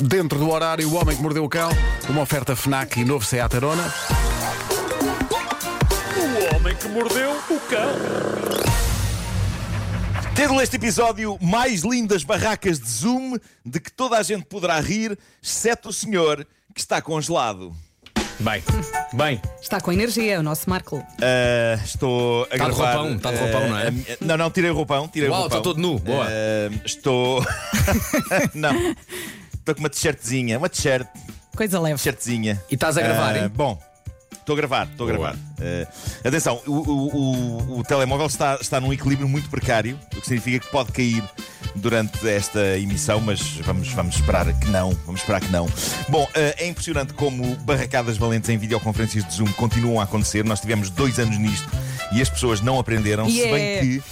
Dentro do horário, o homem que mordeu o cão, uma oferta FNAC e novo Seat Arona. O homem que mordeu o cão. Título deste episódio: Mais lindas barracas de Zoom de que toda a gente poderá rir, exceto o senhor que está congelado. Bem, bem. Está com energia, o nosso Marco. Ah, estou a Tá de gravar. roupão, tá de roupão, ah, não é? minha- não, não, tirei o roupão. Tirei o Uau, roupão. está todo nu, boa. Ah, estou. não. Estou com uma t-shirtzinha. Uma t-shirt. Coisa leve. T-shirtzinha. E estás a gravar, Ah, hein? Bom. Estou a gravar, estou a gravar. Ah, atenção, o, o- o- o telemóvel está, está num equilíbrio muito precário, o que significa que pode cair durante esta emissão, mas vamos, vamos esperar que não. Vamos esperar que não. Bom, ah, é impressionante como barracadas valentes em videoconferências de Zoom continuam a acontecer. Nós tivemos dois anos nisto e as pessoas não aprenderam, se bem Yeah. que.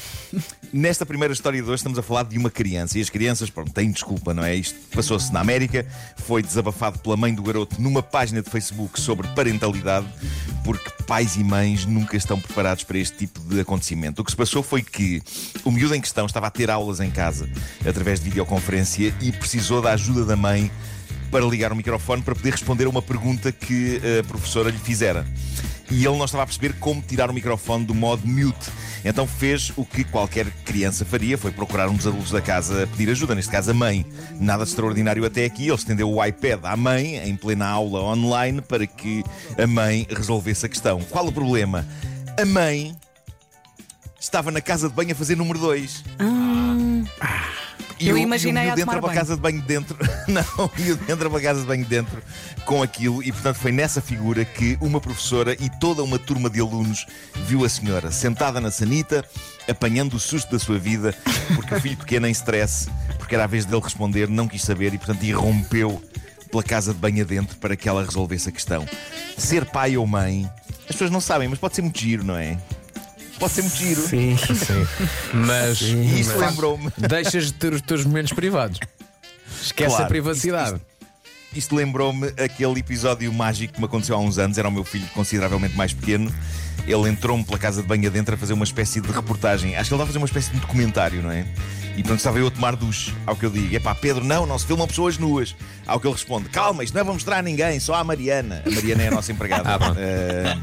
Nesta primeira história de hoje estamos a falar de uma criança e as crianças, pronto, têm desculpa, não é? Isto passou-se na América, foi desabafado pela mãe do garoto numa página de Facebook sobre parentalidade, porque pais e mães nunca estão preparados para este tipo de acontecimento. O que se passou foi que o miúdo em questão estava a ter aulas em casa através de videoconferência e precisou da ajuda da mãe para ligar o microfone para poder responder a uma pergunta que a professora lhe fizera. E ele não estava a perceber como tirar o microfone do modo mute. Então fez o que qualquer criança faria, foi procurar um dos adultos da casa a pedir ajuda, neste caso a mãe. Nada de extraordinário até aqui, ele estendeu o iPad à mãe, em plena aula online, para que a mãe resolvesse a questão. Qual o problema? A mãe estava na casa de banho a fazer número 2. E Eu o- imaginei e o a miúdo entra para a casa de banho dentro. Não, o miúdo entra para a casa de banho dentro com aquilo e, portanto, foi nessa figura que uma professora e toda uma turma de alunos viu a senhora sentada na sanita, apanhando o susto da sua vida, porque o filho pequeno em stress, porque era a vez dele responder, não quis saber e, portanto, irrompeu pela casa de banho adentro para que ela resolvesse a questão. Ser pai ou mãe, as pessoas não sabem, mas pode ser muito giro, não é? Pode ser muito giro. Sim, sim. Mas, E isso mas lembrou-me. deixas de ter os teus momentos privados. Esquece Claro, a privacidade. Isto lembrou-me aquele episódio mágico que me aconteceu há uns anos. Era o meu filho consideravelmente mais pequeno. Ele entrou-me pela casa de banho adentro a fazer uma espécie de reportagem. Acho que ele estava a fazer uma espécie de documentário, não é? E pronto, estava eu a tomar duche. Ao que eu digo: é pá, Pedro, não, não se filmam pessoas nuas. Ao que ele responde: calma, isto não é para mostrar a ninguém, só a Mariana. A Mariana é a nossa empregada. Ah, pronto. eh,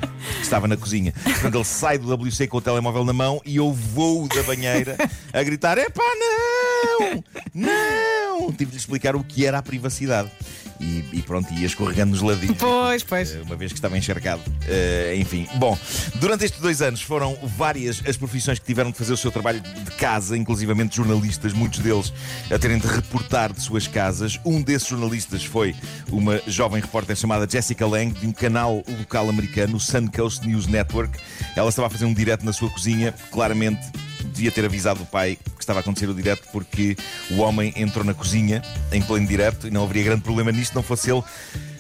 estava na cozinha. Portanto, ele sai do WC com o telemóvel na mão e eu vou da banheira a gritar: é pá, não! Não! Tive de lhe explicar o que era a privacidade. E, e pronto, ia escorregando nos ladinhos. Pois, pois. Uma vez que estava encharcado. Eh, enfim, bom, durante estes dois anos foram várias as profissões que tiveram de fazer o seu trabalho de casa, inclusivamente jornalistas, muitos deles a terem de reportar de suas casas. Um desses jornalistas foi uma jovem repórter chamada Jessica Lang, de um canal local americano, o Sun Coast News Network. Ela estava a fazer um direto na sua cozinha, claramente devia ter avisado o pai que estava a acontecer o direto porque o homem entrou na cozinha em pleno direto e não haveria grande problema nisto, não fosse ele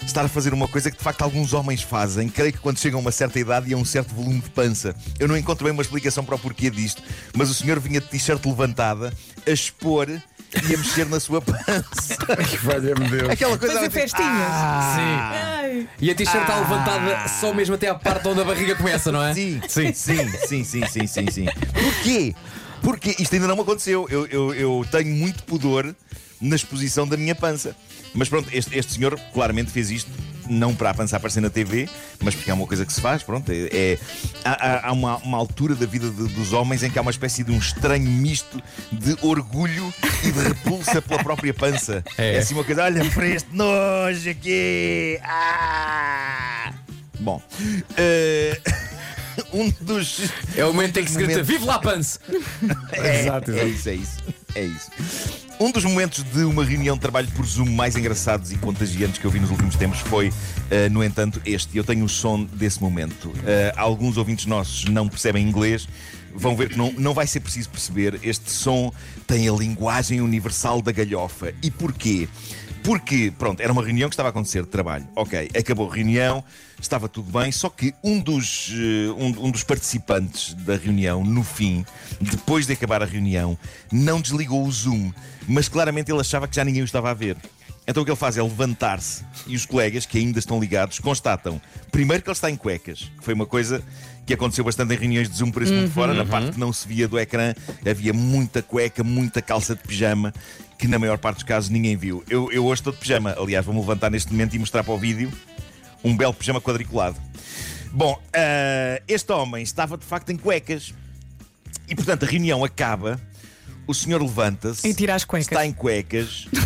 estar a fazer uma coisa que de facto alguns homens fazem, creio que quando chegam a uma certa idade e a um certo volume de pança. Eu não encontro bem uma explicação para o porquê disto, mas o senhor vinha de t-shirt levantada a expor e a mexer na sua pança. Valha-me Deus. Aquela coisa Fazer tipo, festinhas. Sim. E a t-shirt está levantada só mesmo até à parte onde a barriga começa, não é? Sim, sim, sim, sim, sim, sim, sim, sim. Porquê? Porque isto ainda não me aconteceu. Eu, eu, eu tenho muito pudor na exposição da minha pança. Mas pronto, este, este senhor claramente fez isto. Não para a pança aparecer na TV, mas porque é uma coisa que se faz. Pronto, é, é- há, há- uma, uma altura da vida de- dos homens em que há uma espécie de um estranho misto de orgulho e de repulsa pela própria pança. É. é assim uma coisa, olha para este nojo aqui. Ah! Bom, eh, um dos. É o momento em que se grita: Vive lá, Pance! É, Exato, é isso, é isso. É isso. Um dos momentos de uma reunião de trabalho por Zoom mais engraçados e contagiantes que eu vi nos últimos tempos foi, eh, no entanto, este. Eu tenho o som desse momento. Eh, alguns ouvintes nossos não percebem inglês. Vão ver que não, não vai ser preciso perceber. Este som tem a linguagem universal da galhofa. E porquê? Porque, pronto, era uma reunião que estava a acontecer de trabalho. Ok, acabou a reunião, estava tudo bem, só que um dos, eh, um, um dos participantes da reunião, no fim, depois de acabar a reunião, não desligou o Zoom, mas claramente ele achava que já ninguém o estava a ver. Então o que ele faz é levantar-se e os colegas, que ainda estão ligados, constatam primeiro que ele está em cuecas, que foi uma coisa que aconteceu bastante em reuniões de Zoom por esse mundo fora, na parte que não se via do ecrã, havia muita cueca, muita calça de pijama, que na maior parte dos casos ninguém viu. Eu, eu hoje estou de pijama, aliás, vou-me levantar neste momento e mostrar para o vídeo um belo pijama quadriculado. Bom, ah, este homem estava de facto em cuecas e, portanto, a reunião acaba, o senhor levanta-se, E tira as cuecas. está em cuecas.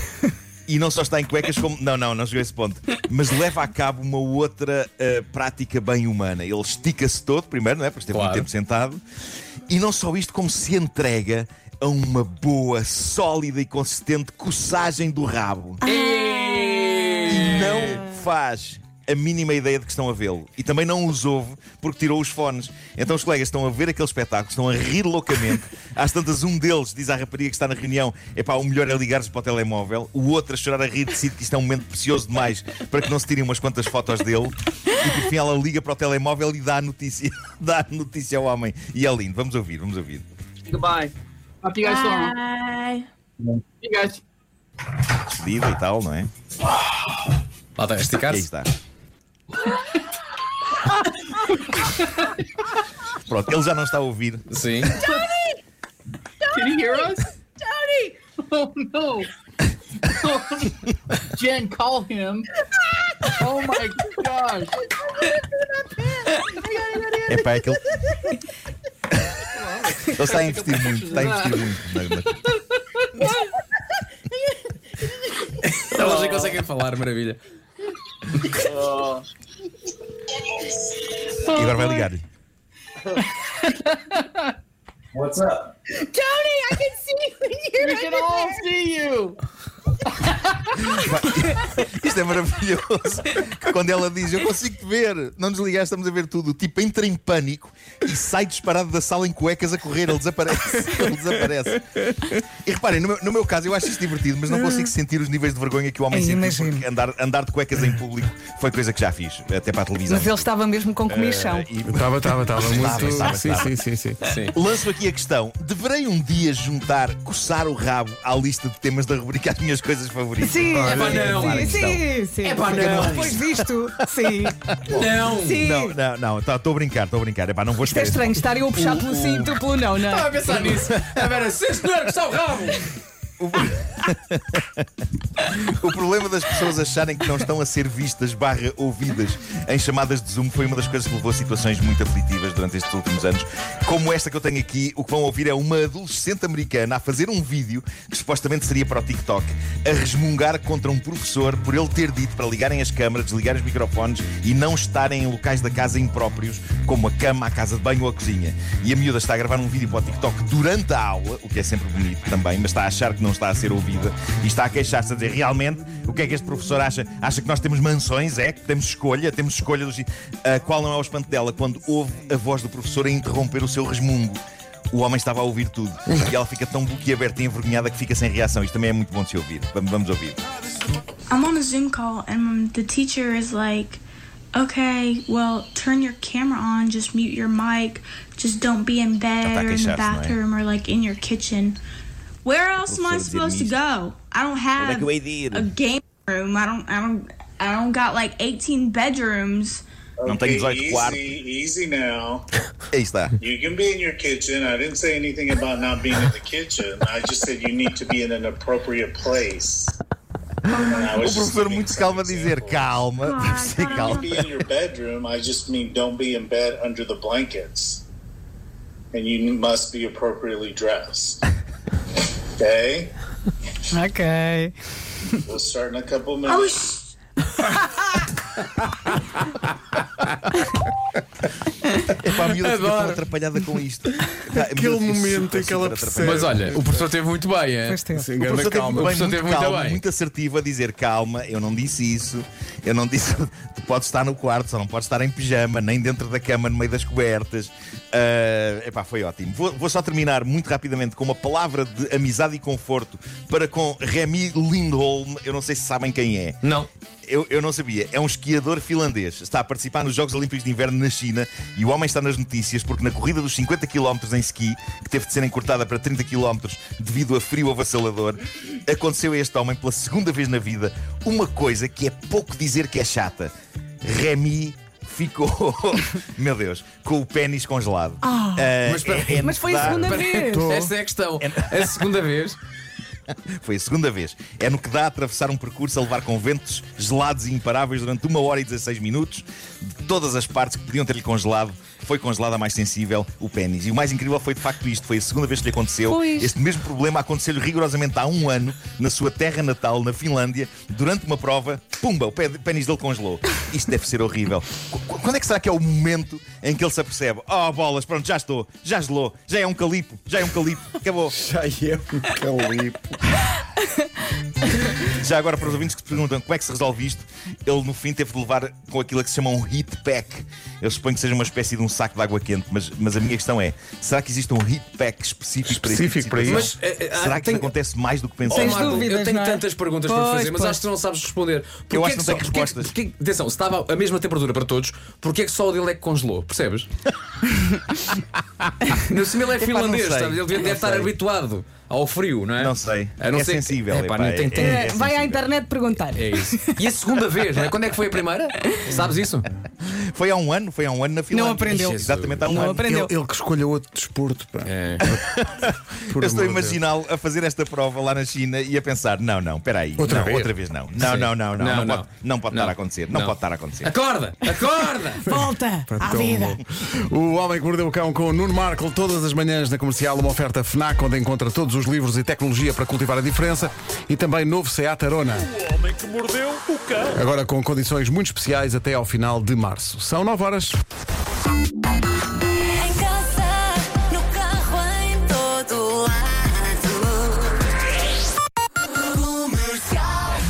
E não só está em cuecas, como. Não, não, não chegou a esse ponto. Mas leva a cabo uma outra uh, prática bem humana. Ele estica-se todo, primeiro, não é? Porque esteve Claro. muito tempo sentado. E não só isto, como se entrega a uma boa, sólida e consistente coçagem do rabo. E não faz a mínima ideia de que estão a vê-lo. E também não os ouve porque tirou os fones. Então os colegas estão a ver aquele espetáculo, estão a rir loucamente. Às tantas, um deles diz à rapariga que está na reunião: é pá, o melhor é ligar-se para o telemóvel. O outro a chorar a rir decide que isto é um momento precioso demais para que não se tirem umas quantas fotos dele. E por fim ela liga para o telemóvel e dá a notícia, dá a notícia ao homem. E é lindo. Vamos ouvir, vamos ouvir. Goodbye. You guys. Bye. You guys. Despedida e tal, não é? Lá está, a aí esticar-se. está. Pronto, ele já não está a ouvir. Sim. Can you hear us? Tony! Oh no! Jen, call him. Oh my gosh! É pá, é que ele. Ele está a investir muito, está a investir muito. na- Elas já conseguem falar, maravilha. E agora vai ligar-lhe. What's up? Tony, I can see you when you're We can all see you! Isto é maravilhoso. Quando ela diz, eu consigo te ver, não desligar, estamos a ver tudo. Tipo, entra em pânico e sai disparado da sala em cuecas a correr. Ele desaparece. Ele desaparece. E reparem, no meu, no meu caso, eu acho isto divertido, mas não consigo sentir os níveis de vergonha que o homem sentiu. Porque andar, andar de cuecas em público foi coisa que já fiz, até para a televisão. Mas ele estava mesmo com comichão. E- Estava, estava, estava muito. estava, sim, estava. sim, sim, sim. Sim. Lanço aqui a questão: deverei um dia juntar, coçar o rabo à lista de temas da rubrica As Minhas Coisas Favoritas? Sim, É pá, não. sim, sim, sim. É pá, não. Depois disto, sim. Não! Sim. Não, não, não, estou a brincar, estou a brincar. Epá, não vou Isto é estranho, estar eu a puxar pelo cinto, pelo não, não. Estava a pensar nisso. A ver, sim senhor, que está o rabo! O problema das pessoas acharem que não estão a ser vistas barra ouvidas em chamadas de Zoom foi uma das coisas que levou a situações muito aflitivas durante estes últimos anos. Como esta que eu tenho aqui, o que vão ouvir é uma adolescente americana a fazer um vídeo que supostamente seria para o TikTok, a resmungar contra um professor por ele ter dito para ligarem as câmaras, desligarem os microfones e não estarem em locais da casa impróprios, como a cama, a casa de banho ou a cozinha. E a miúda está a gravar um vídeo para o TikTok durante a aula, o que é sempre bonito também, mas está a achar que não está a ser ouvida e está a queixar-se a dizer realmente o que é que este professor acha? Acha que nós temos mansões? É? Que temos escolha? Temos escolha dos. Ah, qual não é o espanto dela quando ouve a voz do professor a interromper o seu resmungo? O homem estava a ouvir tudo e ela fica tão boquiaberta e envergonhada que fica sem reação. Isto também é muito bom de se ouvir. Vamos, vamos ouvir. I'm on a Zoom call and the teacher is like, okay, well, turn your camera on, just mute your mic, just don't be in bed a or in the é? bathroom or like in your kitchen. Where else am I supposed to go? I don't have que eu hei de ir? a game room. I don't, I don't, I don't got like 18 bedrooms. Não tenho 18 easy, quartos. easy now. Aí está. You can be in your kitchen. I didn't say anything about not being in the kitchen. I just said you need to be in an appropriate place. And I O professor muito some calmo a dizer calma, Ah, deve ser tá. calma. Be in your bedroom. I just mean don't be in bed under the blankets. And you must be appropriately dressed. Okay? Ok. We'll start in a couple Oh, minutes. Epá, a miúda fica tão Adoro. atrapalhada com isto. Epá, a miúda Aquele fica momento em que ela percebe. atrapalhada. Mas olha, o professor teve muito bem, é? Pois teve. Sim, O professor teve calma. muito bem, professor muito teve muito calmo, bem. muito assertivo a dizer calma, eu não disse isso, eu não disse tu podes estar no quarto, só não podes estar em pijama, nem dentro da cama, no meio das cobertas. Ah, epá, foi ótimo. Vou, vou só terminar muito rapidamente com uma palavra de amizade e conforto para com Remy Lindholm, eu não sei se sabem quem é. Não. Eu, eu não sabia. É um esquiador finlandês. Está a participar nos Jogos Olímpicos de Inverno na China e o homem está nas notícias porque na corrida dos 50 km em ski, que teve de ser encurtada para 30 km devido a frio avassalador, aconteceu a este homem pela segunda vez na vida uma coisa que é pouco dizer que é chata. Remy ficou, meu Deus, com o pênis congelado. Ah, mas, espera, é- é Mas foi a segunda vez. Essa é a questão. A segunda vez. Foi a segunda vez. É no que dá a atravessar um percurso a levar com ventos gelados e imparáveis durante 1 hora e 16 minutos. De todas as partes que podiam ter-lhe congelado, foi congelada a mais sensível, o pênis. E o mais incrível foi de facto isto: foi a segunda vez que lhe aconteceu. Pois. Este mesmo problema aconteceu-lhe rigorosamente há um ano, na sua terra natal, na Finlândia, durante uma prova. Pumba, o pênis dele congelou. Isto deve ser horrível. Qu- qu- Quando é que será que é o momento em que ele se apercebe? Oh, bolas, pronto, já estou, já gelou, já é um calipo, já é um calipo, acabou. Já é um calipo. Já agora, para os ouvintes que se perguntam como é que se resolve isto, ele no fim teve de levar com aquilo que se chama um heat pack. Eu suponho que seja uma espécie de um saco de água quente, mas, mas a minha questão é: será que existe um heat pack específico, Específico para para isso? Mas, eh, eh, será ah, que tem- isto acontece mais do que Oh, pensamos? Marco, dúvidas, eu tenho é? tantas perguntas para Pois, fazer, mas pois. acho que não sabes responder. Porquê Eu acho é que não só- tenho porquê- respostas. porquê- atenção, se estava a mesma temperatura para todos, porquê é que só o dele é que congelou? Percebes? no cima ele é finlandês, sei. sabe? ele deve, estar sei. habituado ao frio, não é? Não sei. A não É ser sensível, Epá, epá, tem- é- tem- é- Eh, Vai à internet perguntar. É isso. E a segunda vez, não é? Quando é que foi a primeira? Sabes isso? Foi há um ano, foi há um ano na Finlândia. aprendeu. Exatamente há um Não ano. aprendeu. Ele, ele que escolha outro desporto. Pá. É. Por Eu estou a imaginá-lo a fazer esta prova lá na China e a pensar: não, não, espera aí. Outra não, vez? outra vez não. Não, não, não, não. Não, Não, não. pode, não pode Não. estar a acontecer. Não, Não. pode estar a acontecer. Acorda! Acorda! Volta Pá, à tão vida. bom. O Homem que Mordeu o Cão com o Nuno Marco todas as manhãs na comercial, uma oferta Fnac, onde encontra todos os livros e tecnologia para cultivar a diferença e também novo Seat Arona. O homem que mordeu o cão. Agora com condições muito especiais até ao final de março. São 9 horas.